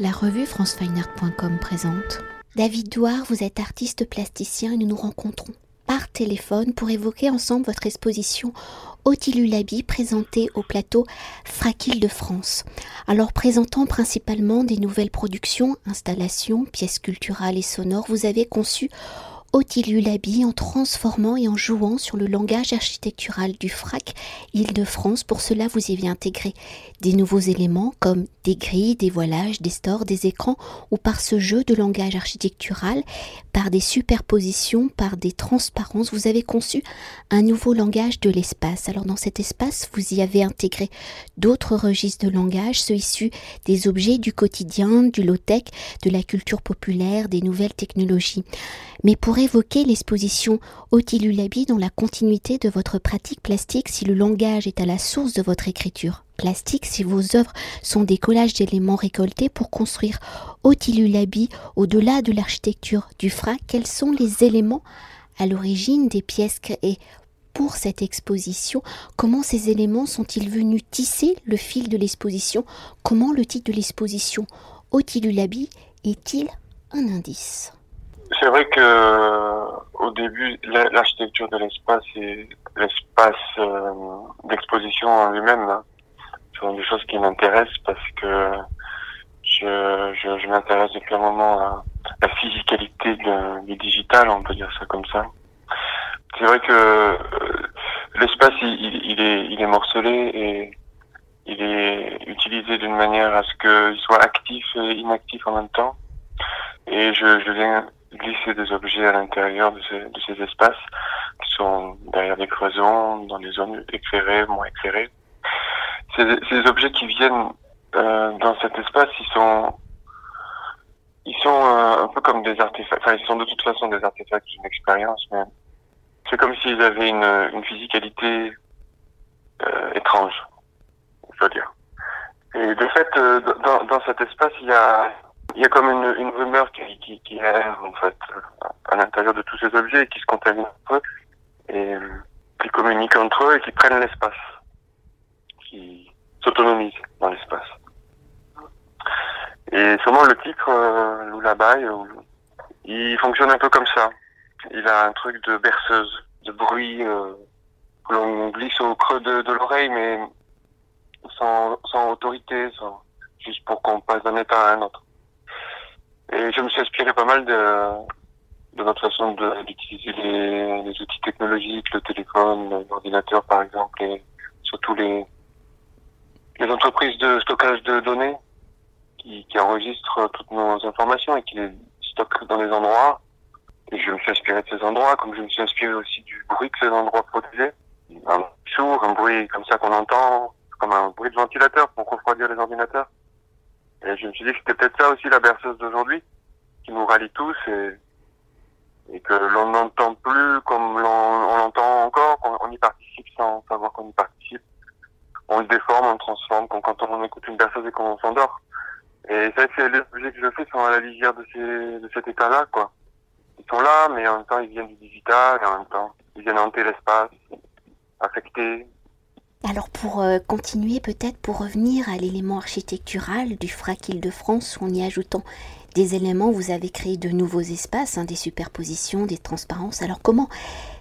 La revue francefineart.com présente. David Douard, vous êtes artiste plasticien et nous nous rencontrons par téléphone pour évoquer ensemble votre exposition Otilulabi présentée au plateau Fraquille de France. Alors présentant principalement des nouvelles productions, installations, pièces culturelles et sonores, vous avez conçu Otilulabi en transformant et en jouant sur le langage architectural du FRAC Île-de-France. Pour cela, vous y avez intégré des nouveaux éléments comme des grilles, des voilages, des stores, des écrans ou par ce jeu de langage architectural, par des superpositions, par des transparences, vous avez conçu un nouveau langage de l'espace. Alors dans cet espace, vous y avez intégré d'autres registres de langage, ceux issus des objets du quotidien, du low-tech, de la culture populaire, des nouvelles technologies. Mais pour évoquer l'exposition Otilulabi dans la continuité de votre pratique plastique, si le langage est à la source de votre écriture. Plastique, si vos œuvres sont des collages d'éléments récoltés pour construire Otilulabi au-delà de l'architecture du frac, quels sont les éléments à l'origine des pièces créées pour cette exposition Comment ces éléments sont-ils venus tisser le fil de l'exposition? Comment le titre de l'exposition Otilulabi est-il un indice? C'est vrai que euh, au début, l'architecture de l'espace et l'espace euh, d'exposition en lui-même sont des choses qui m'intéressent parce que je, je, je m'intéresse depuis un moment à la physicalité du digital, on peut dire ça comme ça. C'est vrai que euh, l'espace, il, il, est, il est morcelé et il est utilisé d'une manière à ce qu'il soit actif et inactif en même temps. Et je, je viens glisser des objets à l'intérieur de ces, de ces espaces qui sont derrière des cloisons, dans des zones éclairées, moins éclairées. Ces, ces objets qui viennent euh, dans cet espace, ils sont ils sont euh, un peu comme des artefacts. Enfin, ils sont de toute façon des artefacts d'une expérience, mais c'est comme s'ils avaient une, une physicalité euh, étrange, je veux dire. Et de fait, euh, dans, dans cet espace, il y a il y a comme une, une rumeur qui, qui, qui erre en fait à l'intérieur de tous ces objets et qui se contaminent entre eux et euh, qui communiquent entre eux et qui prennent l'espace, qui s'autonomisent dans l'espace. Et sûrement le titre euh, Lullaby, il fonctionne un peu comme ça. Il a un truc de berceuse, de bruit euh, que l'on glisse au creux de, de l'oreille, mais sans, sans autorité, sans, juste pour qu'on passe d'un état à un autre. Et je me suis inspiré pas mal de, de notre façon d'utiliser les, les, outils technologiques, le téléphone, l'ordinateur par exemple, et surtout les, les entreprises de stockage de données qui, qui enregistrent toutes nos informations et qui les stockent dans des endroits. Et je me suis inspiré de ces endroits, comme je me suis inspiré aussi du bruit que ces endroits produisaient. Un sourd, un bruit comme ça qu'on entend, comme un bruit de ventilateur pour refroidir les ordinateurs. Et je me suis dit que c'était peut-être ça aussi la berceuse d'aujourd'hui, qui nous rallie tous et, et que l'on n'entend plus comme l'on l'entend encore, qu'on on y participe sans savoir qu'on y participe. On le déforme, on le transforme, comme quand on écoute une berceuse et qu'on s'endort. Et c'est vrai que les objets que je fais sont à la lisière de, ces, de cet état-là, quoi. Ils sont là, mais en même temps, ils viennent du digital, en même temps, ils viennent hanter l'espace, affecter, alors pour euh, continuer peut-être pour revenir à l'élément architectural du FRAC Île-de-France, en y ajoutant des éléments, vous avez créé de nouveaux espaces, hein, des superpositions, des transparences. Alors comment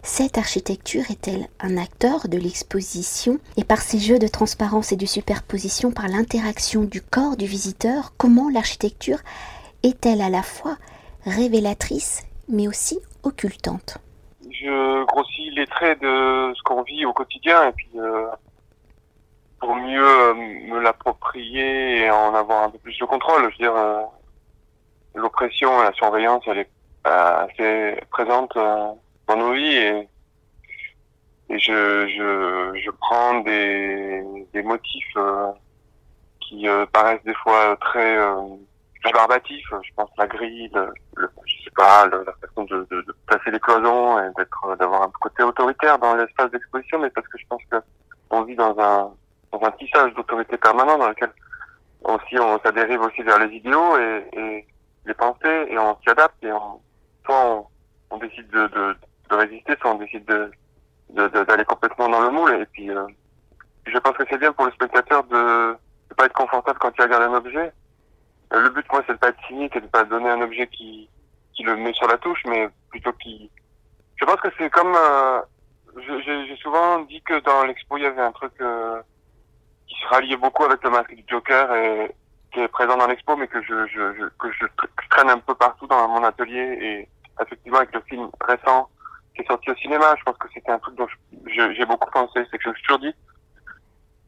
cette architecture est-elle un acteur de l'exposition? Et par ces jeux de transparence et de superposition, par l'interaction du corps du visiteur, comment l'architecture est-elle à la fois révélatrice mais aussi occultante? Je grossis les traits de ce qu'on vit au quotidien et puis euh, pour mieux euh, me l'approprier et en avoir un peu plus de contrôle. Je veux dire, euh, l'oppression et la surveillance, elle est assez présente dans nos vies et, et je, je, je prends des, des motifs qui paraissent des fois très rébarbatifs. Je pense la grille, le, le la façon de, de, les cloisons et d'être, d'avoir un côté autoritaire dans l'espace d'exposition, mais parce que je pense que on vit dans un dans un tissage d'autorité permanent dans lequel aussi on, ça dérive aussi vers les idéaux et, et les pensées et on s'y adapte et on, soit on, on décide de, de, de, résister, soit on décide de d'aller complètement dans le moule et puis euh, je pense que c'est bien pour le spectateur de ne pas être confortable quand il regarde un objet. Le but, moi, c'est de pas être cynique et de pas donner un objet qui, qui le met sur la touche, mais plutôt qui. Je pense que c'est comme. Euh, j'ai souvent dit que dans l'expo, il y avait un truc euh, qui se ralliait beaucoup avec le masque du Joker et qui est présent dans l'expo, mais que je, je, je que je, traîne un peu partout dans mon atelier et effectivement avec le film récent qui est sorti au cinéma, je pense que c'était un truc dont j'ai beaucoup pensé. C'est que je me suis toujours dit,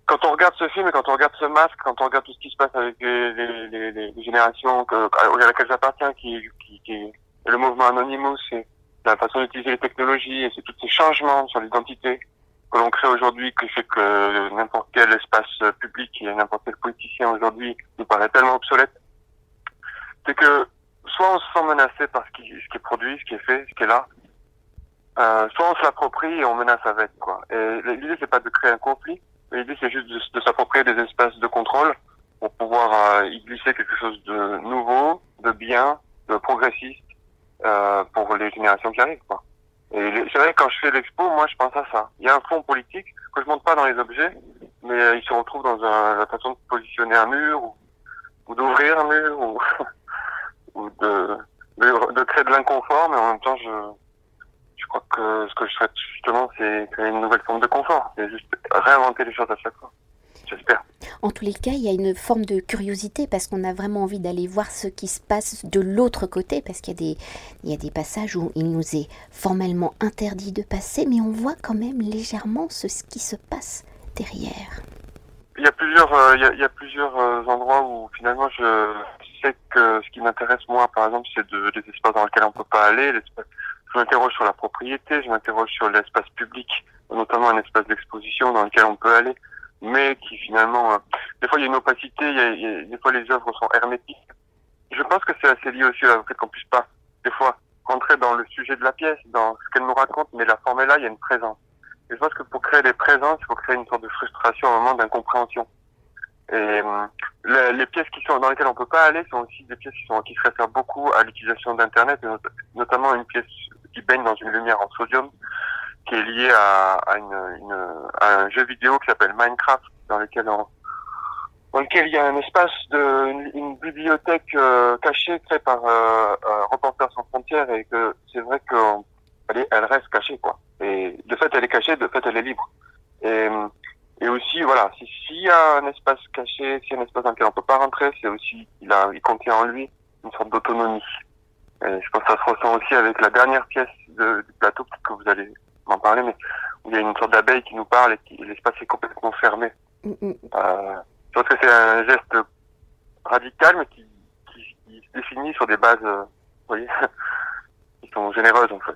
quand on regarde ce film et quand on regarde ce masque, quand on regarde tout ce qui se passe avec les, les, les, les générations que, à laquelle j'appartiens, qui, qui, qui le mouvement Anonymous, c'est la façon d'utiliser les technologies et c'est tous ces changements sur l'identité que l'on crée aujourd'hui qui fait que n'importe quel espace public et n'importe quel politicien aujourd'hui nous paraît tellement obsolète, c'est que soit on se sent menacé par ce qui, ce qui est produit, ce qui est fait, ce qui est là, euh, soit on se l'approprie et on menace avec quoi. Et l'idée c'est pas de créer un conflit, l'idée c'est juste de, s'approprier des espaces de contrôle pour pouvoir euh, y glisser quelque chose de nouveau, de bien, de progressiste euh, pour les générations qui arrivent quoi. Et c'est vrai quand je fais l'expo, moi je pense à ça. Il y a un fond politique que je montre pas dans les objets, mais euh, il se retrouve dans la façon de positionner un mur ou, ou d'ouvrir un mur ou, de, créer de l'inconfort, mais en même temps je crois que ce que je souhaite justement, c'est créer une nouvelle forme de confort. C'est juste réinventer les choses à chaque fois. J'espère. En tous les cas, il y a une forme de curiosité parce qu'on a vraiment envie d'aller voir ce qui se passe de l'autre côté, parce qu'il y, a des, il y a des passages où il nous est formellement interdit de passer, mais on voit quand même légèrement ce, qui se passe derrière. Il y a plusieurs, euh, il, y a, il y a plusieurs euh, endroits où finalement je sais que ce qui m'intéresse moi, par exemple, c'est de, des espaces dans lesquels on peut pas aller, je m'interroge sur la propriété, je m'interroge sur l'espace public, notamment un espace d'exposition dans lequel on peut aller, mais qui finalement, euh, des fois il y a une opacité, il y a, il y a, des fois les œuvres sont hermétiques. Je pense que c'est assez lié aussi au fait qu'on puisse pas, des fois, rentrer dans le sujet de la pièce, dans ce qu'elle nous raconte, mais la forme est là, il y a une présence. Et je pense que pour créer des présences, il faut créer une sorte de frustration, un moment d'incompréhension. Et euh, les pièces qui sont dans lesquelles on peut pas aller sont aussi des pièces qui sont qui se réfèrent beaucoup à l'utilisation d'internet, notamment une pièce qui baigne dans une lumière en sodium qui est liée à, à, une, une, à un jeu vidéo qui s'appelle Minecraft, dans lequel on, dans lequel il y a un espace de une, bibliothèque euh, cachée créée par euh, Reporters sans frontières et que c'est vrai qu'elle elle reste cachée quoi. Et de fait elle est cachée, de fait elle est libre. Et et aussi, voilà, s'il y a un espace caché, s'il y a un espace dans lequel on peut pas rentrer, c'est aussi, il a, il contient en lui une sorte d'autonomie. Et je pense que ça se ressent aussi avec la dernière pièce de, du plateau, peut-être que vous allez m'en parler, mais où il y a une sorte d'abeille qui nous parle et l'espace est complètement fermé. Mm, mm. Euh, je pense que c'est un geste radical, mais qui, qui, qui, se définit sur des bases, euh, vous voyez, qui sont généreuses, en fait.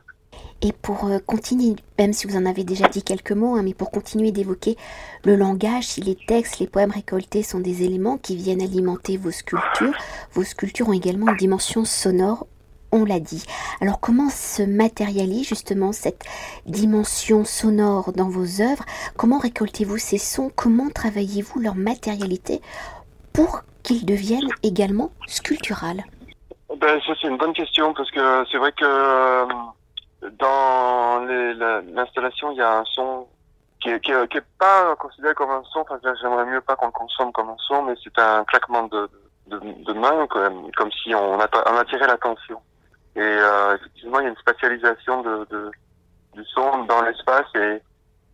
Et pour euh, continuer, même si vous en avez déjà dit quelques mots, hein, mais pour continuer d'évoquer le langage, si les textes, les poèmes récoltés sont des éléments qui viennent alimenter vos sculptures, vos sculptures ont également une dimension sonore, on l'a dit. Alors comment se matérialise justement cette dimension sonore dans vos œuvres? Comment récoltez-vous ces sons? Comment travaillez-vous leur matérialité pour qu'ils deviennent également sculpturales? Ben, Ça c'est une bonne question parce que c'est vrai que euh, dans l'installation, il y a un son qui est, qui est, qui est pas considéré comme un son. Enfin, j'aimerais mieux pas qu'on le consomme comme un son, mais c'est un claquement de, main, comme, si on attirait l'attention. Et euh, effectivement, il y a une spatialisation de, de du son dans l'espace. Et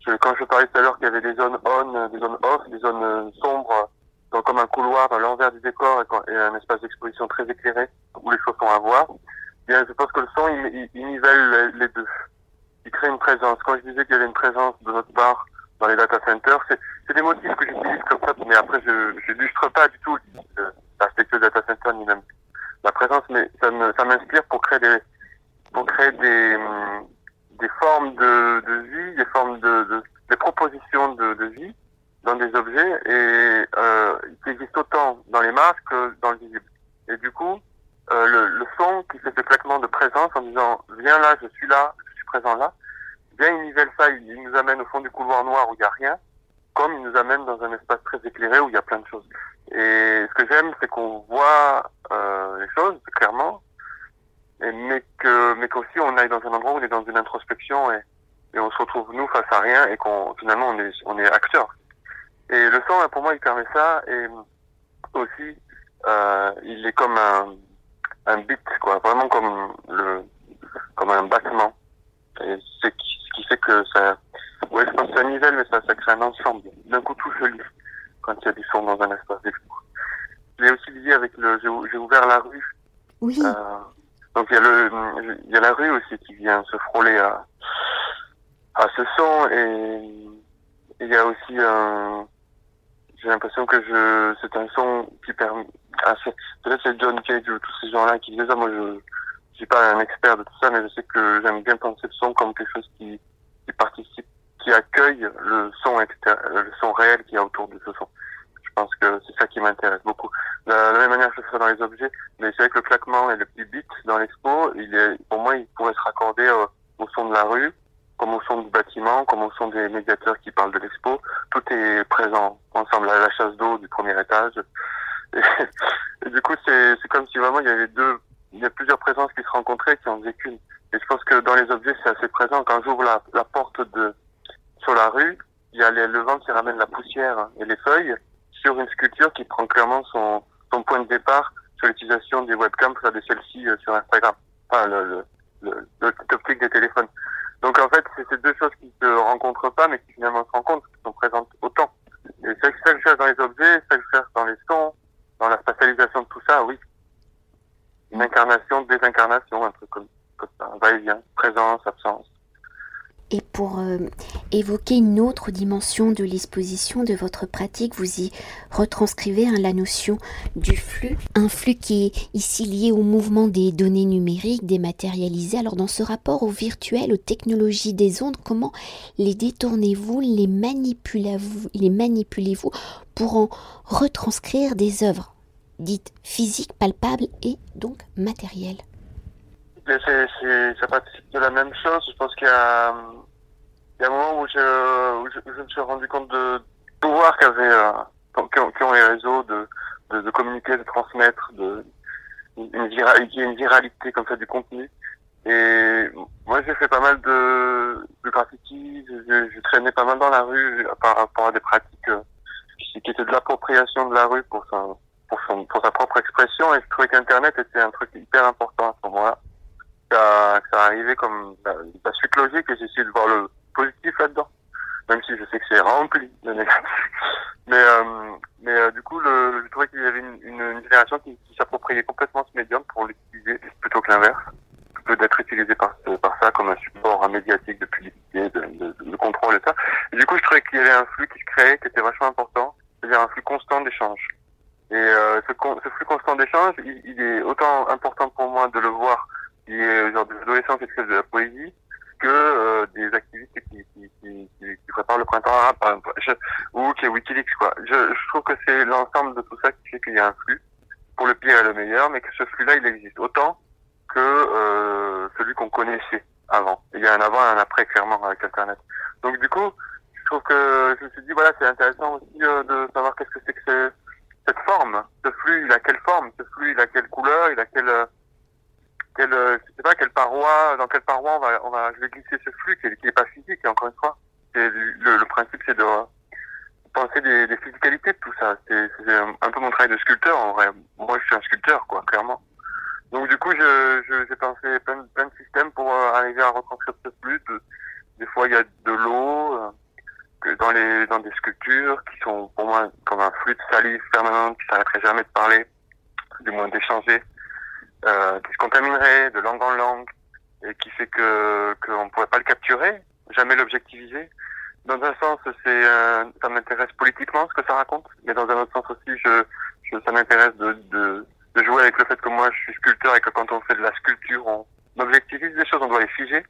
je, quand je parlais tout à l'heure qu'il y avait des zones on, des zones off, des zones sombres, donc comme un couloir à l'envers du décor et, un espace d'exposition très éclairé où les choses sont à voir je pense que le son, il, il, nivelle les deux. Il crée une présence. Quand je disais qu'il y avait une présence de notre part dans les data centers, c'est des motifs que j'utilise comme ça, mais après, je n'illustre pas du tout l'architecture data center ni même la présence, mais ça m'inspire pour créer des, pour créer des, des formes de, de vie, des formes de, de des propositions de, de vie dans des objets et euh, qui existent autant dans les masques que dans le visible. Et du coup, euh, le, le, son qui fait ce claquement de présence en disant viens là, je suis là, je suis présent là, bien il nivelle ça, il, nous amène au fond du couloir noir où il n'y a rien, comme il nous amène dans un espace très éclairé où il y a plein de choses. Et ce que j'aime, c'est qu'on voit euh, les choses clairement, et, mais que mais qu'aussi on aille dans un endroit où on est dans une introspection et, et on se retrouve nous face à rien et qu'on finalement on est on est acteur. Et le son pour moi il permet ça et aussi euh, il est comme un, un bit, quoi, vraiment comme le, comme un battement. Et c'est ce qui fait que ça, ouais, je pense que ça nivelle, mais ça, ça crée un ensemble. D'un coup, tout se lit quand il y a du son dans un espace d'expo. Je l'ai aussi lié avec le, j'ai ouvert la rue. Oui. Euh, donc il y a le, il y a la rue aussi qui vient se frôler à, à ce son et il y a aussi un, j'ai l'impression que je, c'est un son qui permet, ah, peut-être c'est John Cage ou tous ces gens-là qui disent ça, moi je, je suis pas un expert de tout ça, mais je sais que j'aime bien penser le son comme quelque chose qui, qui participe, qui accueille le son le son réel qui est autour de ce son. Je pense que c'est ça qui m'intéresse beaucoup. De la même manière que je fais dans les objets, mais c'est vrai que le claquement et le petit beat dans l'expo, il est, pour moi, il pourrait se raccorder euh, au son de la rue, comme au son du bâtiment, comme au son des médiateurs qui parlent de l'expo. Tout est présent ensemble. à La chasse d'eau du premier étage. Et, du coup, c'est comme si vraiment il y avait deux, il y a plusieurs présences qui se rencontraient qui en faisaient qu'une. Et je pense que dans les objets, c'est assez présent. Quand j'ouvre la porte de sur la rue, il y a les, le vent qui ramène la poussière et les feuilles sur une sculpture qui prend clairement son, son point de départ sur l'utilisation des webcams faire des selfies euh, sur Instagram. Enfin, le, le, le, des téléphones. Donc en fait, c'est ces deux choses qui se rencontrent pas, mais qui finalement se rencontrent, qui sont présentes autant. Et ça que je cherche dans les objets, ça que je cherche dans les sons, dans la spatialisation de tout ça, oui. Une incarnation, désincarnation, un truc comme, comme ça, va-et-vient, présence, absence. Et pour euh, évoquer une autre dimension de l'exposition de votre pratique, vous y retranscrivez hein, la notion du flux, un flux qui est ici lié au mouvement des données numériques dématérialisées. Alors dans ce rapport au virtuel, aux technologies des ondes, comment les détournez-vous, les manipulez-vous, pour en retranscrire des œuvres dites physiques, palpables et donc matérielles? Ça participe de la même chose. Je pense qu'il y a, il y a un moment où je, où je, me suis rendu compte de pouvoir qu'avaient, euh, qu'ont, les réseaux de, de, communiquer, de transmettre, de, une, viralité, une viralité comme ça du contenu. Et moi, j'ai fait pas mal de, de graffiti, je, je, traînais pas mal dans la rue par rapport à des pratiques euh, qui, qui étaient de l'appropriation de la rue pour sa, pour, son, pour sa propre expression. Et je trouvais qu'Internet était un truc hyper important à ce moment-là ça, ça arrivait comme la, la suite logique et j'essaie de voir le positif là-dedans. Même si je sais que c'est rempli de négatif. Mais, euh, mais euh, du coup, je trouvais qu'il y avait une, génération qui, s'appropriait complètement ce médium pour l'utiliser plutôt que l'inverse. Plutôt d'être utilisé par, par ça comme un support médiatique de publicité, de, de, de, contrôle et ça. Du coup, je trouvais qu'il y avait un flux qui se créait, qui était vachement important. C'est-à-dire un flux constant d'échange. Et euh, ce, ce flux constant d'échange, il, il est autant important pour moi de le voir qui est genre des adolescents qui écrivent de la poésie que euh, des activistes qui, préparent le printemps je, ou qui est Wikileaks, quoi. Je, trouve que c'est l'ensemble de tout ça qui fait qu'il y a un flux, pour le pire et le meilleur, mais que ce flux-là, il existe autant que euh, celui qu'on connaissait avant. Il y a un avant et un après, clairement, avec Internet. Donc, du coup, je trouve que je me suis dit, voilà, c'est intéressant aussi euh, de savoir qu'est-ce que c'est que cette forme. Ce flux, il a quelle forme? Ce flux, il a quelle couleur? Il a quelle quelle, euh, je sais pas quelle paroi, dans quelle paroi on va, on va, je vais glisser ce flux qui est, pas physique. Et encore une fois, le, le, principe, c'est de penser des, des physicalités de tout ça. C'est un peu mon travail de sculpteur. En vrai, moi, je suis un sculpteur, quoi, clairement. Donc du coup, je, je, j'ai pensé plein, plein de systèmes pour euh, arriver à retranscrire ce flux. des fois, il y a de l'eau euh, que dans les dans des sculptures qui sont pour moi comme un flux de salive permanente qui s'arrêterait jamais de parler, du moins d'échanger euh, qui se contaminerait de langue en langue et qui fait que qu'on ne pourrait pas le capturer, jamais l'objectiviser. Dans un sens, c'est euh, ça m'intéresse politiquement ce que ça raconte, mais dans un autre sens aussi, je, je ça m'intéresse de, de, de, jouer avec le fait que moi je suis sculpteur et que quand on fait de la sculpture, on objectivise des choses, on doit les figer,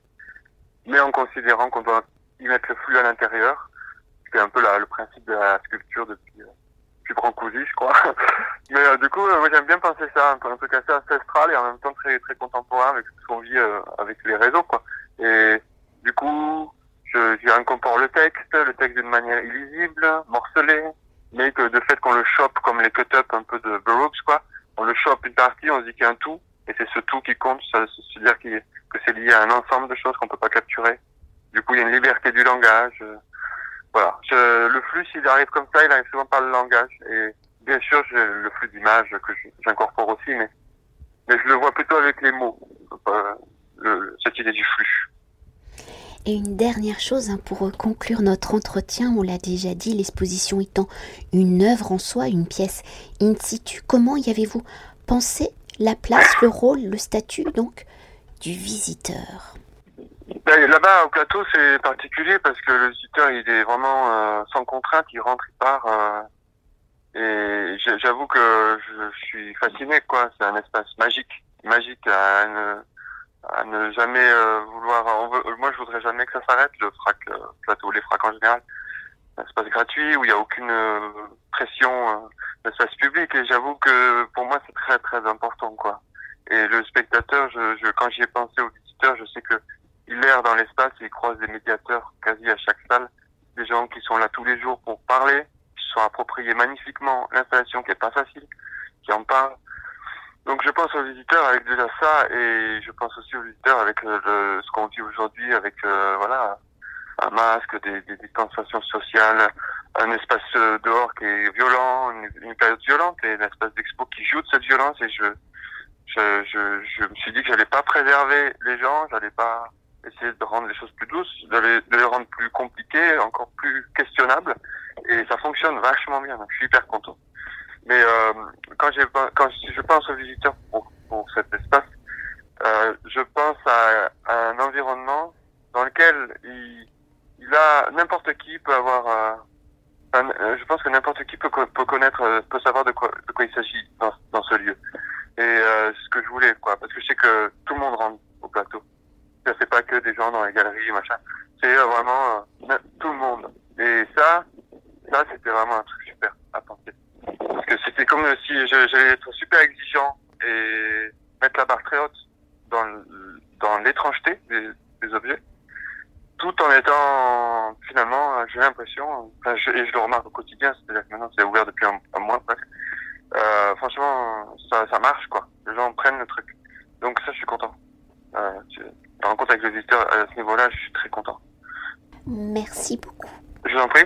mais en considérant qu'on doit y mettre le flux à l'intérieur. C'est un peu la, le principe de la sculpture depuis euh, plus Brancusi, je crois. Mais euh, du coup, euh, moi j'aime bien penser ça, un truc assez ancestral et en même temps très très contemporain avec ce qu'on vit euh, avec les réseaux, quoi. Et du coup, je, je incorpore le texte, le texte d'une manière illisible, morcelée, mais que de fait qu'on le chope comme les cut-up un peu de Burroughs, quoi. On le chope une partie, on se dit qu'il y a un tout, et c'est ce tout qui compte, ça veut dire que c'est lié à un ensemble de choses qu'on peut pas capturer. Du coup, il y a une liberté du langage. Voilà. Je, le flux, s'il arrive comme ça, il arrive souvent par le langage. Et bien sûr, j'ai le flux d'images que j'incorpore aussi, mais, je le vois plutôt avec les mots, cette idée du flux. Et une dernière chose, hein, pour conclure notre entretien, on l'a déjà dit, l'exposition étant une œuvre en soi, une pièce in situ, comment y avez-vous pensé la place, le rôle, le statut donc du visiteur? Ben, Là-bas au plateau c'est particulier parce que le visiteur il est vraiment euh, sans contrainte, il rentre, il part. Euh, et j'avoue que je, suis fasciné quoi, c'est un espace magique, magique à ne, à ne jamais euh, vouloir. moi je voudrais jamais que ça s'arrête, le frac plateau, les fracs en général. Un espace gratuit où il n'y a aucune pression l'espace public et j'avoue que pour moi c'est très très important quoi. Et le spectateur, je, je quand j'y ai pensé au visiteur, je sais que il erre dans l'espace il croise des médiateurs quasi à chaque salle, des gens qui sont là tous les jours pour parler, qui sont appropriés magnifiquement l'installation qui est pas facile, qui en parlent. Donc je pense aux visiteurs avec déjà ça et je pense aussi aux visiteurs avec le, ce qu'on vit aujourd'hui avec euh, voilà un masque, des, des distanciations sociales, un espace euh, dehors qui est violent, une, période violente et un espace d'expo qui joue de cette violence et je, je, je, je me suis dit que j'allais pas préserver les gens, j'allais pas essayer de rendre les choses plus douces, de les, rendre plus compliquées, encore plus questionnables et ça fonctionne vachement bien, je suis hyper content. Mais euh, quand, j'ai, quand je pense aux visiteurs pour, pour cet espace, euh, je pense à, à, un environnement dans lequel il, il a n'importe qui peut avoir euh, euh, je pense que n'importe qui peut, peut connaître, euh, peut savoir de quoi, de quoi il s'agit dans, dans ce lieu. Et euh, ce que je voulais, quoi, parce que je sais que tout le monde rentre au plateau. Ce c'est pas que des gens dans les galeries, machin. C'est vraiment tout le monde. Et ça, ça, c'était vraiment un truc super à penser. Parce que c'était comme si j'allais être super exigeant et mettre la barre très haute dans, dans l'étrangeté des, des objets tout en étant finalement, j'ai l'impression, et je le remarque au quotidien, c'est-à-dire que maintenant c'est ouvert depuis un, mois presque. Euh, franchement, ça, ça marche quoi. Les gens prennent le truc. Donc ça, je suis content. Euh, la rencontre avec les visiteurs à ce niveau-là, je suis très content. Merci beaucoup. Je vous en prie.